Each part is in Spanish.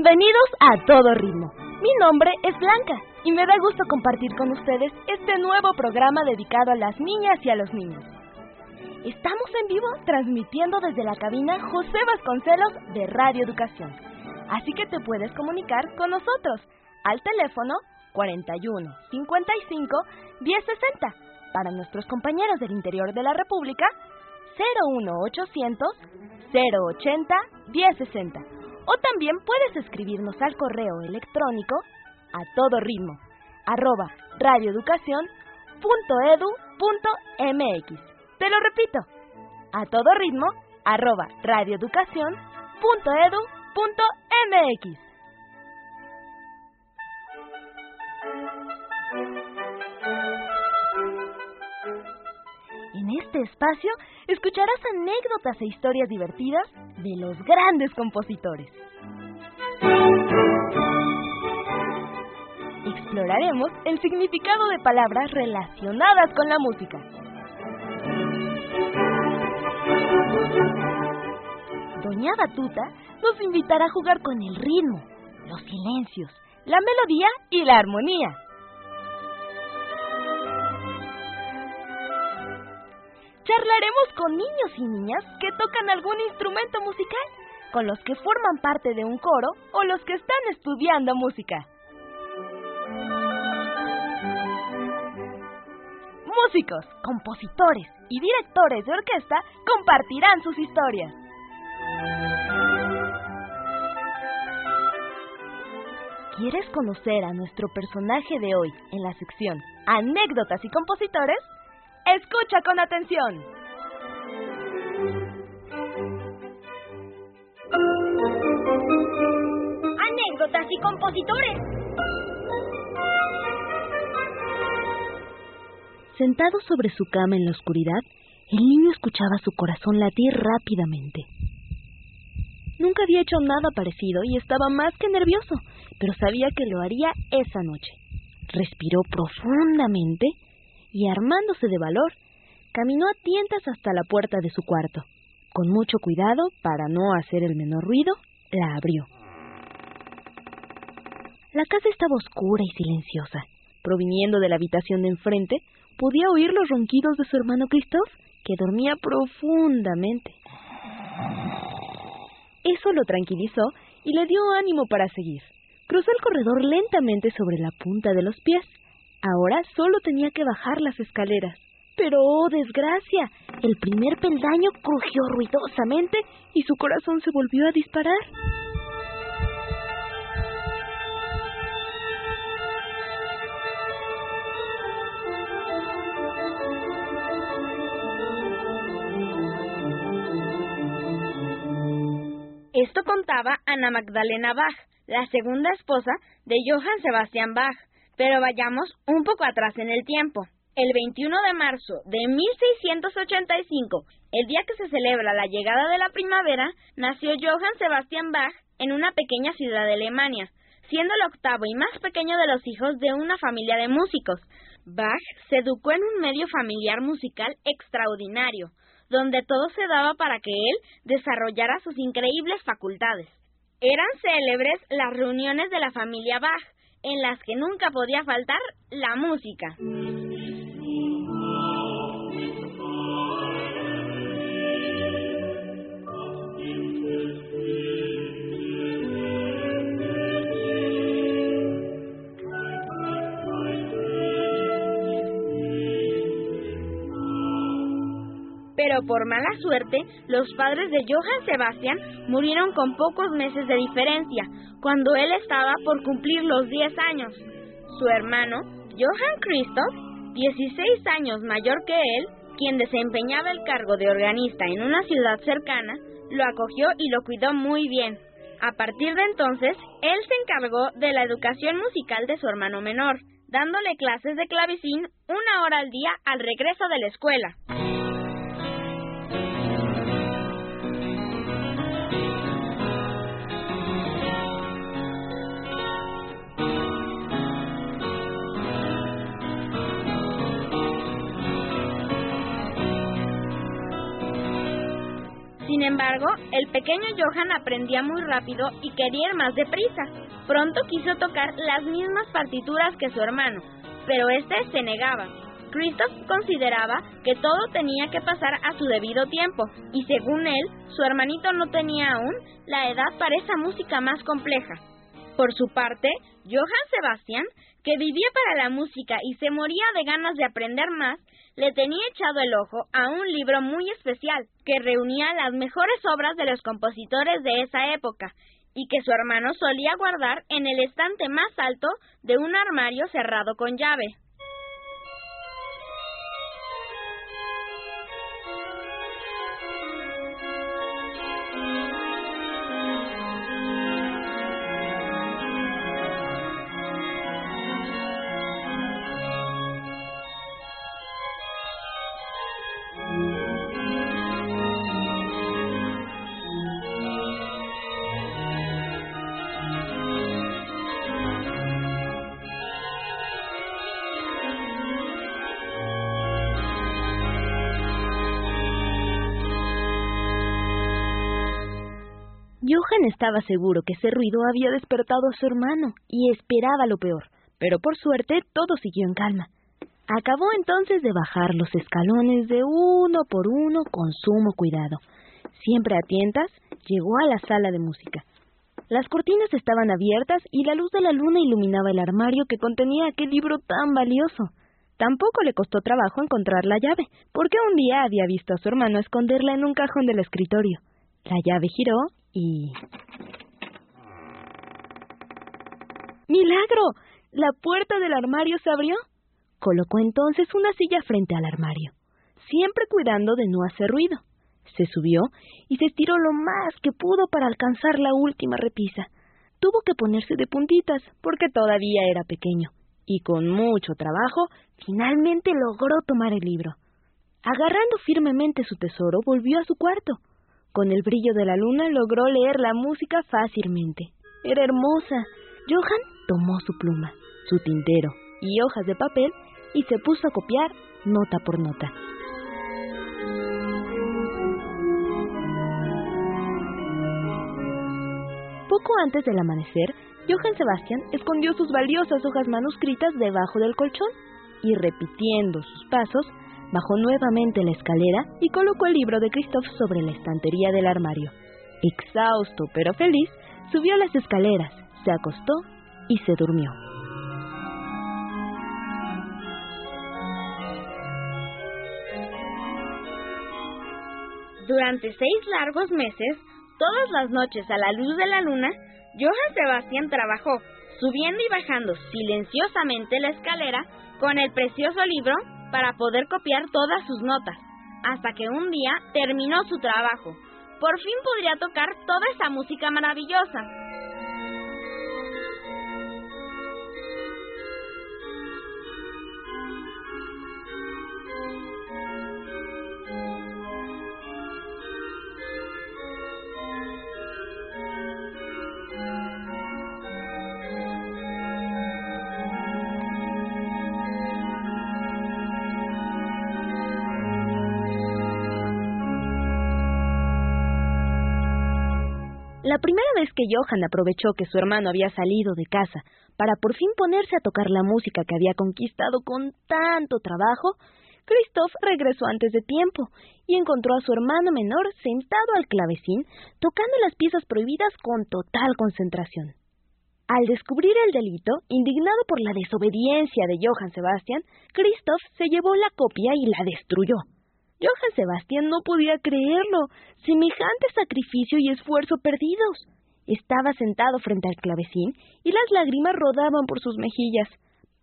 Bienvenidos a Todo Ritmo. Mi nombre es Blanca y me da gusto compartir con ustedes este nuevo programa dedicado a las niñas y a los niños. Estamos en vivo transmitiendo desde la cabina José Vasconcelos de Radio Educación. Así que te puedes comunicar con nosotros al teléfono 41 55 1060. Para nuestros compañeros del interior de la República, 01800 080 1060 o también puedes escribirnos al correo electrónico a todo ritmo arroba radioeducación.edu.mx. Te lo repito, a todo ritmo arroba radioeducación.edu.mx. este espacio escucharás anécdotas e historias divertidas de los grandes compositores. Exploraremos el significado de palabras relacionadas con la música. Doña Batuta nos invitará a jugar con el ritmo, los silencios, la melodía y la armonía. Charlaremos con niños y niñas que tocan algún instrumento musical, con los que forman parte de un coro o los que están estudiando música. Músicos, compositores y directores de orquesta compartirán sus historias. ¿Quieres conocer a nuestro personaje de hoy en la sección Anécdotas y compositores? Escucha con atención. Anécdotas y compositores. Sentado sobre su cama en la oscuridad, el niño escuchaba su corazón latir rápidamente. Nunca había hecho nada parecido y estaba más que nervioso, pero sabía que lo haría esa noche. Respiró profundamente y, armándose de valor, caminó a tientas hasta la puerta de su cuarto. Con mucho cuidado, para no hacer el menor ruido, la abrió. La casa estaba oscura y silenciosa. Proviniendo de la habitación de enfrente, podía oír los ronquidos de su hermano Christoph, que dormía profundamente. Eso lo tranquilizó y le dio ánimo para seguir. Cruzó el corredor lentamente sobre la punta de los pies. Ahora solo tenía que bajar las escaleras. Pero, oh desgracia, el primer peldaño crujió ruidosamente y su corazón se volvió a disparar. Esto contaba Ana Magdalena Bach, la segunda esposa de Johann Sebastian Bach. Pero vayamos un poco atrás en el tiempo. El 21 de marzo de 1685, el día que se celebra la llegada de la primavera, nació Johann Sebastian Bach en una pequeña ciudad de Alemania, siendo el octavo y más pequeño de los hijos de una familia de músicos. Bach se educó en un medio familiar musical extraordinario, donde todo se daba para que él desarrollara sus increíbles facultades. Eran célebres las reuniones de la familia Bach, en las que nunca podía faltar la música. Pero por mala suerte, los padres de Johann Sebastian murieron con pocos meses de diferencia, cuando él estaba por cumplir los 10 años. Su hermano, Johann Christoph, 16 años mayor que él, quien desempeñaba el cargo de organista en una ciudad cercana, lo acogió y lo cuidó muy bien. A partir de entonces, él se encargó de la educación musical de su hermano menor, dándole clases de clavecín una hora al día al regreso de la escuela. Sin embargo, el pequeño Johan aprendía muy rápido y quería ir más deprisa. Pronto quiso tocar las mismas partituras que su hermano, pero este se negaba. Christoph consideraba que todo tenía que pasar a su debido tiempo, y según él, su hermanito no tenía aún la edad para esa música más compleja. Por su parte, Johann Sebastian, que vivía para la música y se moría de ganas de aprender más, le tenía echado el ojo a un libro muy especial que reunía las mejores obras de los compositores de esa época y que su hermano solía guardar en el estante más alto de un armario cerrado con llave. Johan estaba seguro que ese ruido había despertado a su hermano y esperaba lo peor, pero por suerte todo siguió en calma. Acabó entonces de bajar los escalones de uno por uno con sumo cuidado. Siempre a tientas, llegó a la sala de música. Las cortinas estaban abiertas y la luz de la luna iluminaba el armario que contenía aquel libro tan valioso. Tampoco le costó trabajo encontrar la llave, porque un día había visto a su hermano esconderla en un cajón del escritorio. La llave giró y... ¡Milagro! La puerta del armario se abrió. Colocó entonces una silla frente al armario, siempre cuidando de no hacer ruido. Se subió y se estiró lo más que pudo para alcanzar la última repisa. Tuvo que ponerse de puntitas porque todavía era pequeño, y con mucho trabajo finalmente logró tomar el libro. Agarrando firmemente su tesoro, volvió a su cuarto. Con el brillo de la luna logró leer la música fácilmente. Era hermosa. Johan tomó su pluma, su tintero y hojas de papel y se puso a copiar nota por nota. Poco antes del amanecer, Johann Sebastian escondió sus valiosas hojas manuscritas debajo del colchón y repitiendo sus pasos, bajó nuevamente la escalera y colocó el libro de Christoph sobre la estantería del armario. Exhausto pero feliz, subió las escaleras, se acostó y se durmió. Durante seis largos meses, todas las noches a la luz de la luna, Johann Sebastián trabajó, subiendo y bajando silenciosamente la escalera con el precioso libro para poder copiar todas sus notas, hasta que un día terminó su trabajo. Por fin podría tocar toda esa música maravillosa. La primera vez que Johan aprovechó que su hermano había salido de casa para por fin ponerse a tocar la música que había conquistado con tanto trabajo, Christoph regresó antes de tiempo y encontró a su hermano menor sentado al clavecín tocando las piezas prohibidas con total concentración. Al descubrir el delito, indignado por la desobediencia de Johann Sebastian, Christoph se llevó la copia y la destruyó. Johann Sebastián no podía creerlo. Semejante sacrificio y esfuerzo perdidos. Estaba sentado frente al clavecín y las lágrimas rodaban por sus mejillas.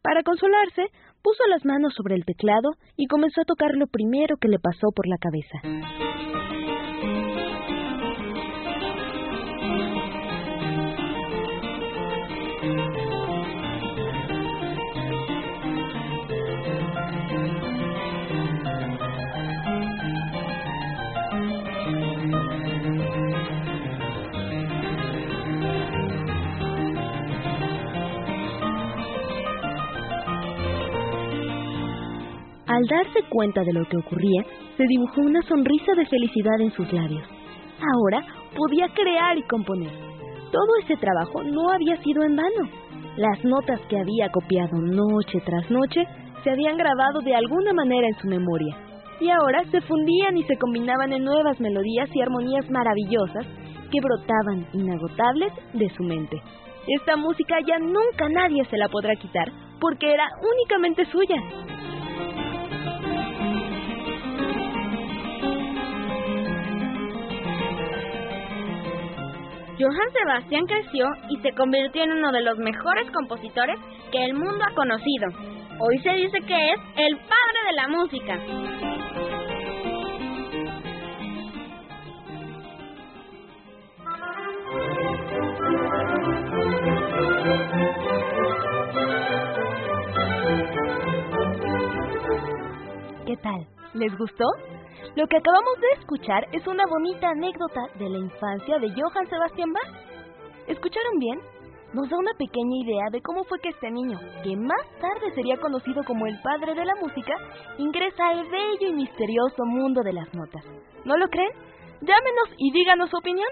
Para consolarse, puso las manos sobre el teclado y comenzó a tocar lo primero que le pasó por la cabeza. Al darse cuenta de lo que ocurría, se dibujó una sonrisa de felicidad en sus labios. Ahora podía crear y componer. Todo ese trabajo no había sido en vano. Las notas que había copiado noche tras noche se habían grabado de alguna manera en su memoria, y ahora se fundían y se combinaban en nuevas melodías y armonías maravillosas que brotaban inagotables de su mente. Esta música ya nunca nadie se la podrá quitar, porque era únicamente suya. Johann Sebastian creció y se convirtió en uno de los mejores compositores que el mundo ha conocido. Hoy se dice que es el padre de la música. ¿Qué tal? ¿Les gustó? Lo que acabamos de escuchar es una bonita anécdota de la infancia de Johann Sebastian Bach. ¿Escucharon bien? Nos da una pequeña idea de cómo fue que este niño, que más tarde sería conocido como el padre de la música, ingresa al bello y misterioso mundo de las notas. ¿No lo creen? Llámenos y díganos su opinión.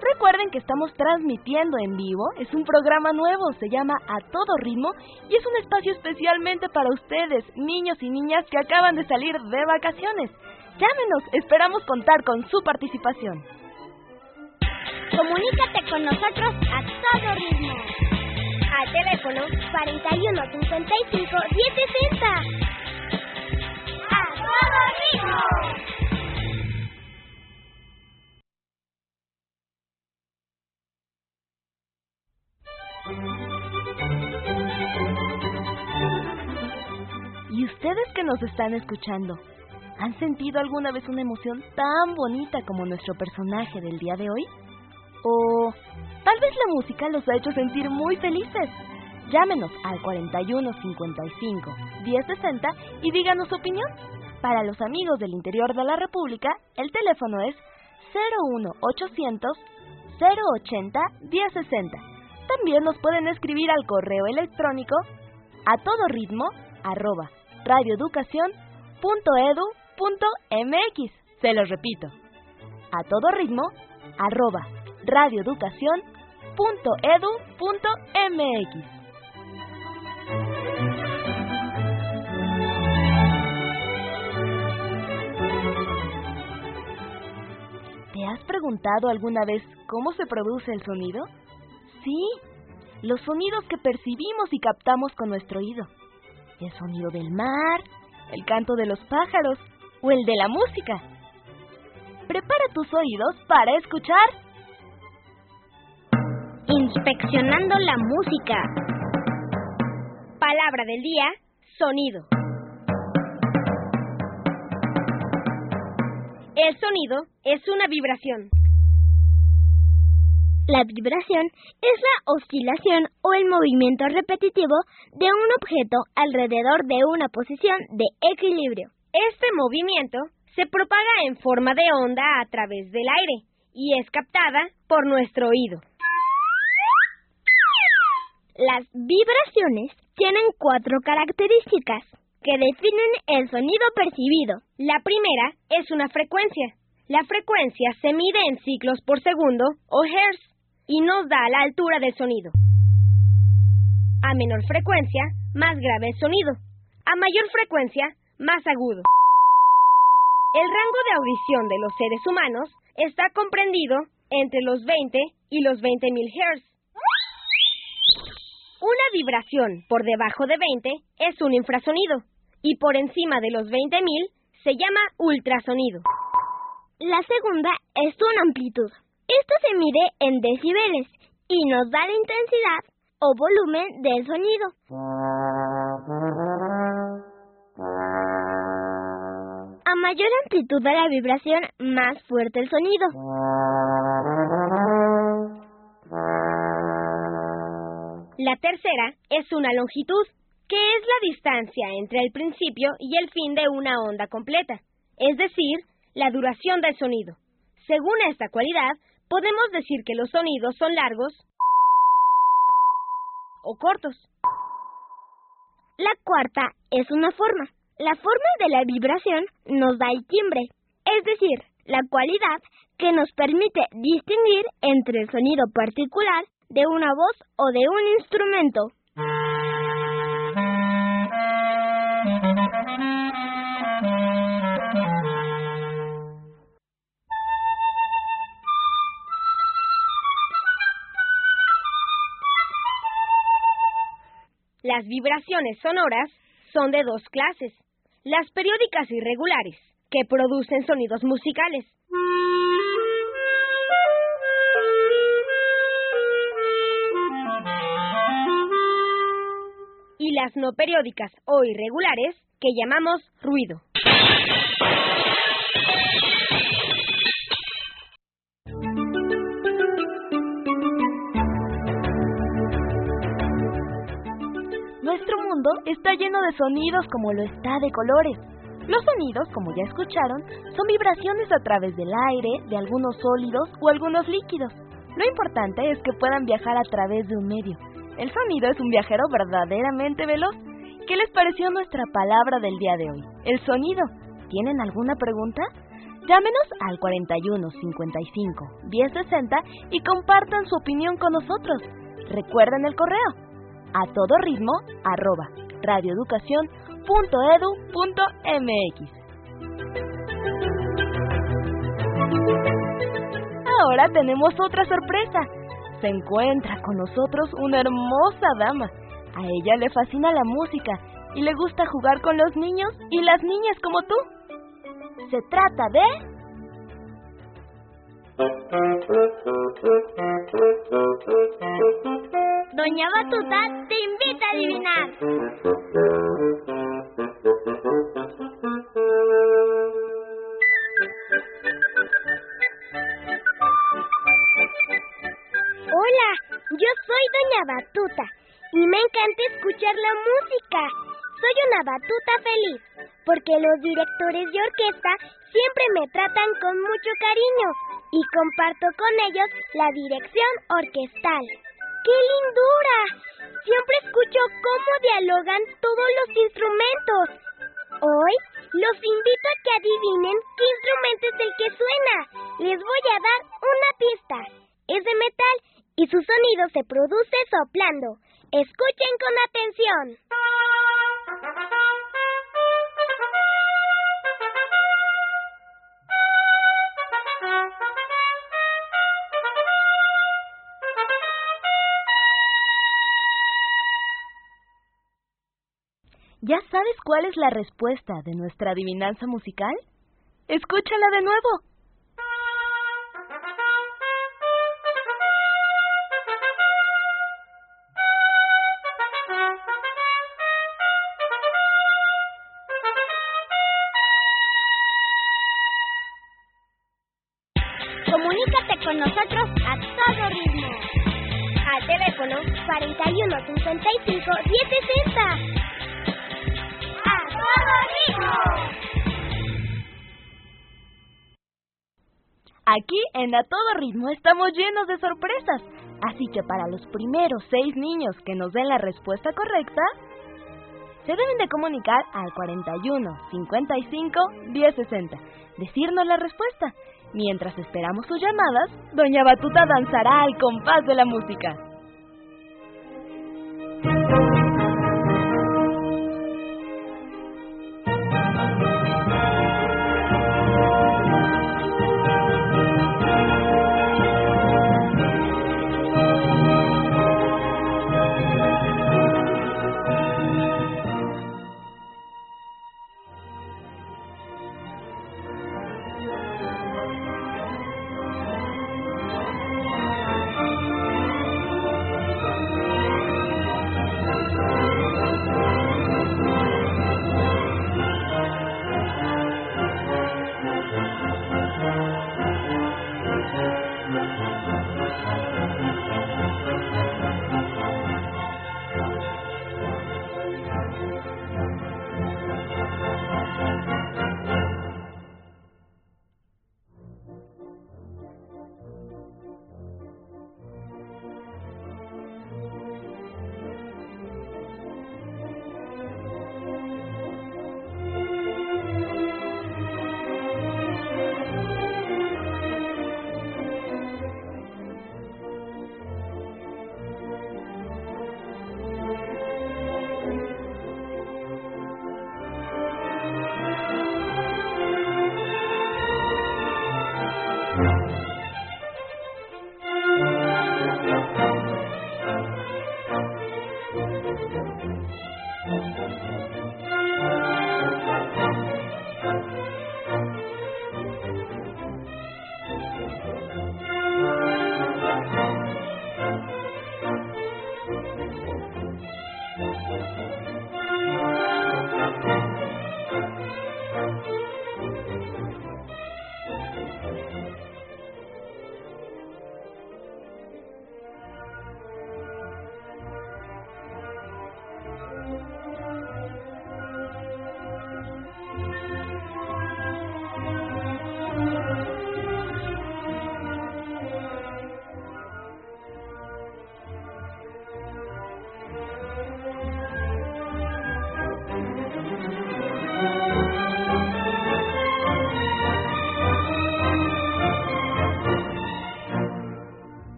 Recuerden que estamos transmitiendo en vivo, es un programa nuevo, se llama A Todo Ritmo y es un espacio especialmente para ustedes, niños y niñas que acaban de salir de vacaciones. Llámenos, esperamos contar con su participación. Comunícate con nosotros a todo ritmo. Al teléfono 41 55 1060. ¡A todo ritmo! Nos están escuchando? ¿Han sentido alguna vez una emoción tan bonita como nuestro personaje del día de hoy? O tal vez la música los ha hecho sentir muy felices. Llámenos al 41 55 1060 y díganos su opinión. Para los amigos del interior de la República, el teléfono es 01 800 080 1060. También nos pueden escribir al correo electrónico a todo ritmo arroba radioeducación.edu.mx. Se los repito, a todo ritmo arroba radioeducación.edu.mx. ¿Te has preguntado alguna vez cómo se produce el sonido? Sí, los sonidos que percibimos y captamos con nuestro oído. El sonido del mar, el canto de los pájaros o el de la música. Prepara tus oídos para escuchar. Inspeccionando la música. Palabra del día, sonido. El sonido es una vibración. La vibración es la oscilación o el movimiento repetitivo de un objeto alrededor de una posición de equilibrio. Este movimiento se propaga en forma de onda a través del aire y es captada por nuestro oído. Las vibraciones tienen cuatro características que definen el sonido percibido. La primera es una frecuencia. La frecuencia se mide en ciclos por segundo o hertz y nos da la altura del sonido. A menor frecuencia, más grave el sonido. A mayor frecuencia, más agudo. El rango de audición de los seres humanos está comprendido entre los 20 y los 20.000 Hz. Una vibración por debajo de 20 es un infrasonido y por encima de los 20.000 se llama ultrasonido. La segunda es una amplitud. Esto se mide en decibeles y nos da la intensidad o volumen del sonido. A mayor amplitud de la vibración, más fuerte el sonido. La tercera es una longitud, que es la distancia entre el principio y el fin de una onda completa, es decir, la duración del sonido. Según esta cualidad, podemos decir que los sonidos son largos o cortos. La cuarta es una forma. La forma de la vibración nos da el timbre, es decir, la cualidad que nos permite distinguir entre el sonido particular de una voz o de un instrumento. Las vibraciones sonoras son de dos clases, las periódicas irregulares, que producen sonidos musicales, y las no periódicas o irregulares, que llamamos ruido. Está lleno de sonidos como lo está de colores. Los sonidos, como ya escucharon, son vibraciones a través del aire, de algunos sólidos o algunos líquidos. Lo importante es que puedan viajar a través de un medio. El sonido es un viajero verdaderamente veloz. ¿Qué les pareció nuestra palabra del día de hoy? El sonido. ¿Tienen alguna pregunta? Llámenos al 41 55 10 60 y compartan su opinión con nosotros. Recuerden el correo a todo ritmo arroba radioeducación.edu.mx. Ahora tenemos otra sorpresa. Se encuentra con nosotros una hermosa dama. A ella le fascina la música y le gusta jugar con los niños y las niñas como tú. Se trata de... Doña Batuta te invita a adivinar. Hola, yo soy Doña Batuta y me encanta escuchar la música. Soy una batuta feliz porque los directores de orquesta siempre me tratan con mucho cariño y comparto con ellos la dirección orquestal. ¡Qué lindura! Siempre escucho cómo dialogan todos los instrumentos. Hoy los invito a que adivinen qué instrumento es el que suena. Les voy a dar una pista. Es de metal y su sonido se produce soplando. Escuchen con atención. ¿Ya sabes cuál es la respuesta de nuestra adivinanza musical? Escúchala de nuevo. Comunícate con nosotros a todo ritmo. Al teléfono 41 55 1060. Aquí en A Todo Ritmo estamos llenos de sorpresas, así que para los primeros seis niños que nos den la respuesta correcta, se deben de comunicar al 41 55 1060, decirnos la respuesta. Mientras esperamos sus llamadas, Doña Batuta danzará al compás de la música.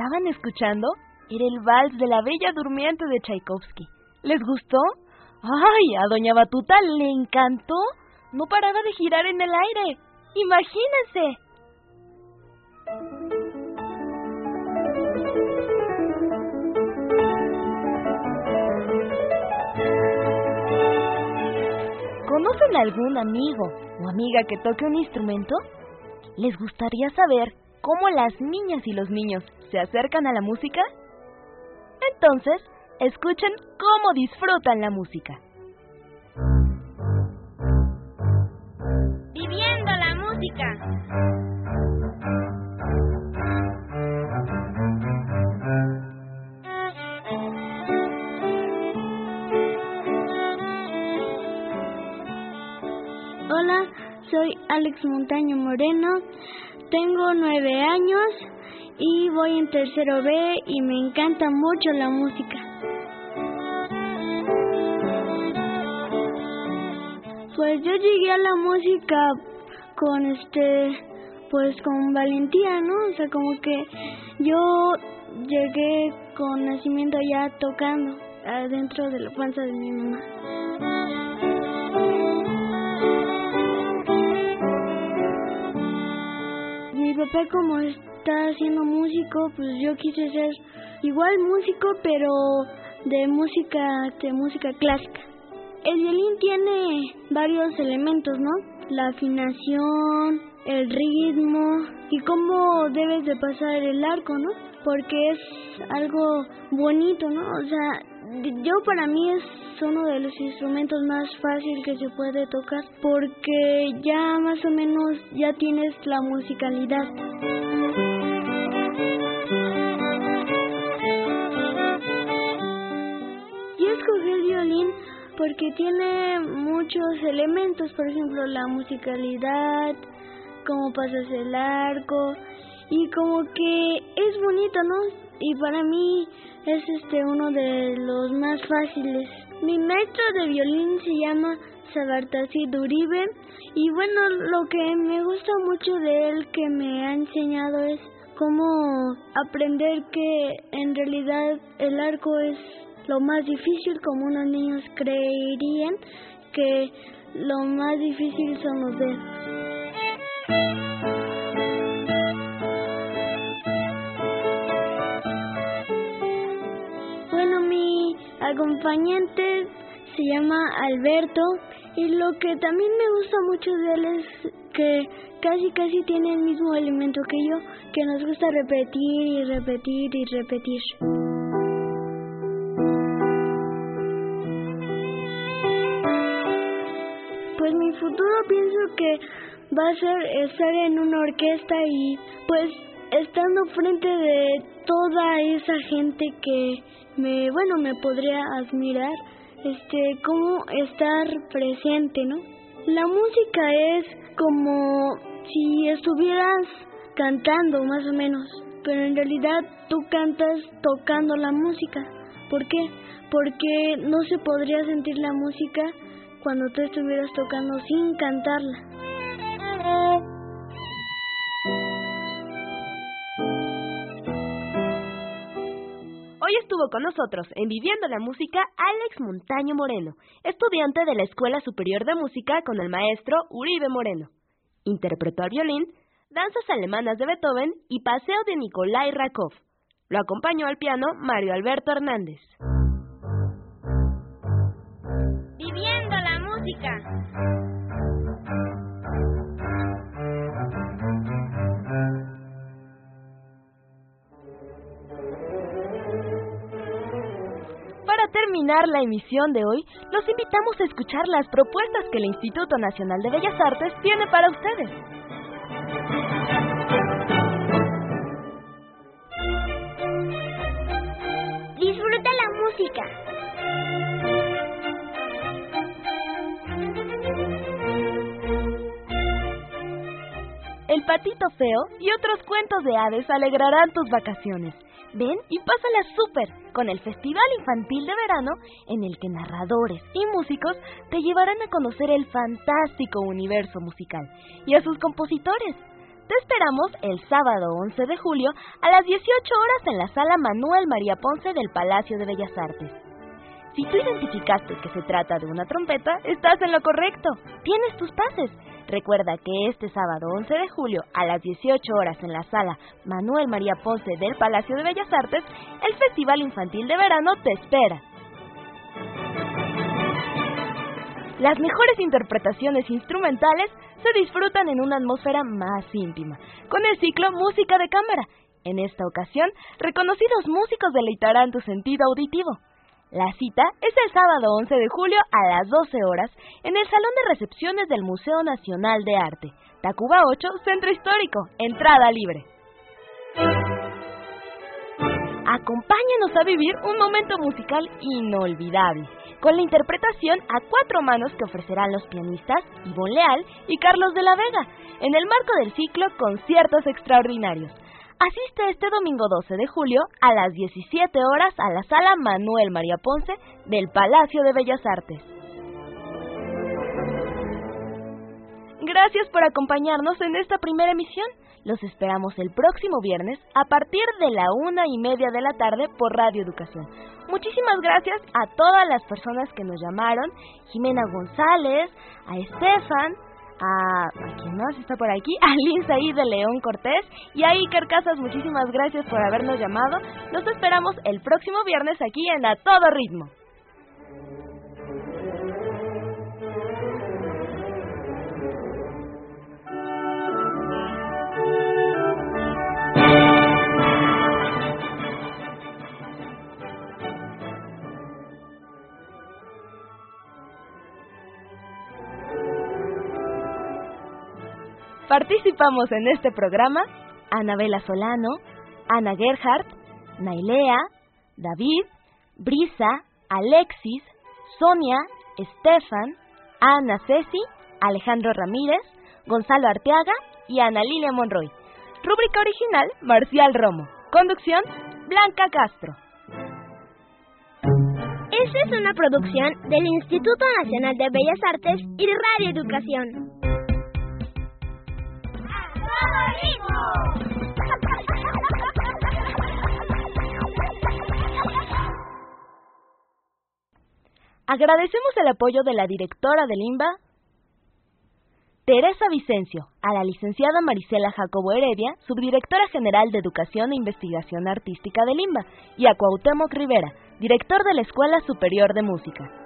Estaban escuchando era el vals de la Bella Durmiente de Tchaikovsky. ¿Les gustó? ¡Ay! A Doña Batuta le encantó. No paraba de girar en el aire. Imagínense. ¿Conocen algún amigo o amiga que toque un instrumento? ¿Les gustaría saber cómo las niñas y los niños se acercan a la música? Entonces, escuchen cómo disfrutan la música. Viviendo la música. Hola, soy Alex Montaño Moreno, tengo nueve años y voy en tercero B y me encanta mucho la música. Pues yo llegué a la música con este, pues con valentía, ¿no? O sea, como que yo llegué con nacimiento ya tocando adentro de la panza de mi mamá. Papá como está haciendo músico, pues yo quise ser igual músico, pero de música, de música clásica. El violín tiene varios elementos, ¿no? La afinación, el ritmo y cómo debes de pasar el arco, ¿no? Porque es algo bonito, ¿no? O sea, yo para mí es uno de los instrumentos más fáciles que se puede tocar porque ya más o menos ya tienes la musicalidad. Yo escogí el violín porque tiene muchos elementos, por ejemplo la musicalidad, cómo pasas el arco y como que es bonito, ¿no? Y para mí es este uno de los más fáciles. Mi maestro de violín se llama Sabartasi Duribe y bueno, lo que me gusta mucho de él que me ha enseñado es cómo aprender que en realidad el arco es lo más difícil como unos niños creerían que lo más difícil son los dedos. Acompañante se llama Alberto y lo que también me gusta mucho de él es que casi casi tiene el mismo elemento que yo, que nos gusta repetir y repetir y repetir. Pues mi futuro pienso que va a ser estar en una orquesta y pues estando frente de toda esa gente que me, bueno, me podría admirar, este, cómo estar presente, ¿no? La música es como si estuvieras cantando más o menos, pero en realidad tú cantas tocando la música. ¿Por qué? Porque no se podría sentir la música cuando tú estuvieras tocando sin cantarla. Con nosotros en Viviendo la Música Alex Montaño Moreno, estudiante de la Escuela Superior de Música con el maestro Uribe Moreno. Interpretó al violín, danzas alemanas de Beethoven y paseo de Nikolai Rakov. Lo acompañó al piano Mario Alberto Hernández. Viviendo la música. Terminar la emisión de hoy, los invitamos a escuchar las propuestas que el Instituto Nacional de Bellas Artes tiene para ustedes. Patito feo y otros cuentos de hadas alegrarán tus vacaciones. Ven y pásala súper con el Festival Infantil de Verano en el que narradores y músicos te llevarán a conocer el fantástico universo musical y a sus compositores. Te esperamos el sábado 11 de julio a las 18 horas en la sala Manuel María Ponce del Palacio de Bellas Artes. Si tú identificaste que se trata de una trompeta, estás en lo correcto. Tienes tus pases. Recuerda que este sábado 11 de julio a las 18 horas en la sala Manuel María Ponce del Palacio de Bellas Artes, el Festival Infantil de Verano te espera. Las mejores interpretaciones instrumentales se disfrutan en una atmósfera más íntima, con el ciclo Música de Cámara. En esta ocasión, reconocidos músicos deleitarán tu sentido auditivo. La cita es el sábado 11 de julio a las 12 horas en el Salón de Recepciones del Museo Nacional de Arte, Tacuba 8, Centro Histórico, entrada libre. Acompáñanos a vivir un momento musical inolvidable, con la interpretación a cuatro manos que ofrecerán los pianistas Ivonne Leal y Carlos de la Vega, en el marco del ciclo Conciertos Extraordinarios. Asiste este domingo 12 de julio a las 17 horas a la sala Manuel María Ponce del Palacio de Bellas Artes. Gracias por acompañarnos en esta primera emisión. Los esperamos el próximo viernes a partir de la una y media de la tarde por Radio Educación. Muchísimas gracias a todas las personas que nos llamaron, Jimena González, a Estefan, a, ¿a quién más está por aquí? A Linza y de León Cortés y a Iker Casas, muchísimas gracias por habernos llamado. Nos esperamos el próximo viernes aquí en A Todo Ritmo. Participamos en este programa Anabela Solano, Ana Gerhardt, Nailea, David, Brisa, Alexis, Sonia, Estefan, Ana Ceci, Alejandro Ramírez, Gonzalo Arteaga y Ana Lilia Monroy. Rúbrica original, Marcial Romo. Conducción, Blanca Castro. Esta es una producción del Instituto Nacional de Bellas Artes y Radio Educación. Agradecemos el apoyo de la directora del IMBA, Teresa Vicencio, a la licenciada Marisela Jacobo Heredia, subdirectora general de Educación e Investigación Artística del IMBA, y a Cuauhtémoc Rivera, director de la Escuela Superior de Música.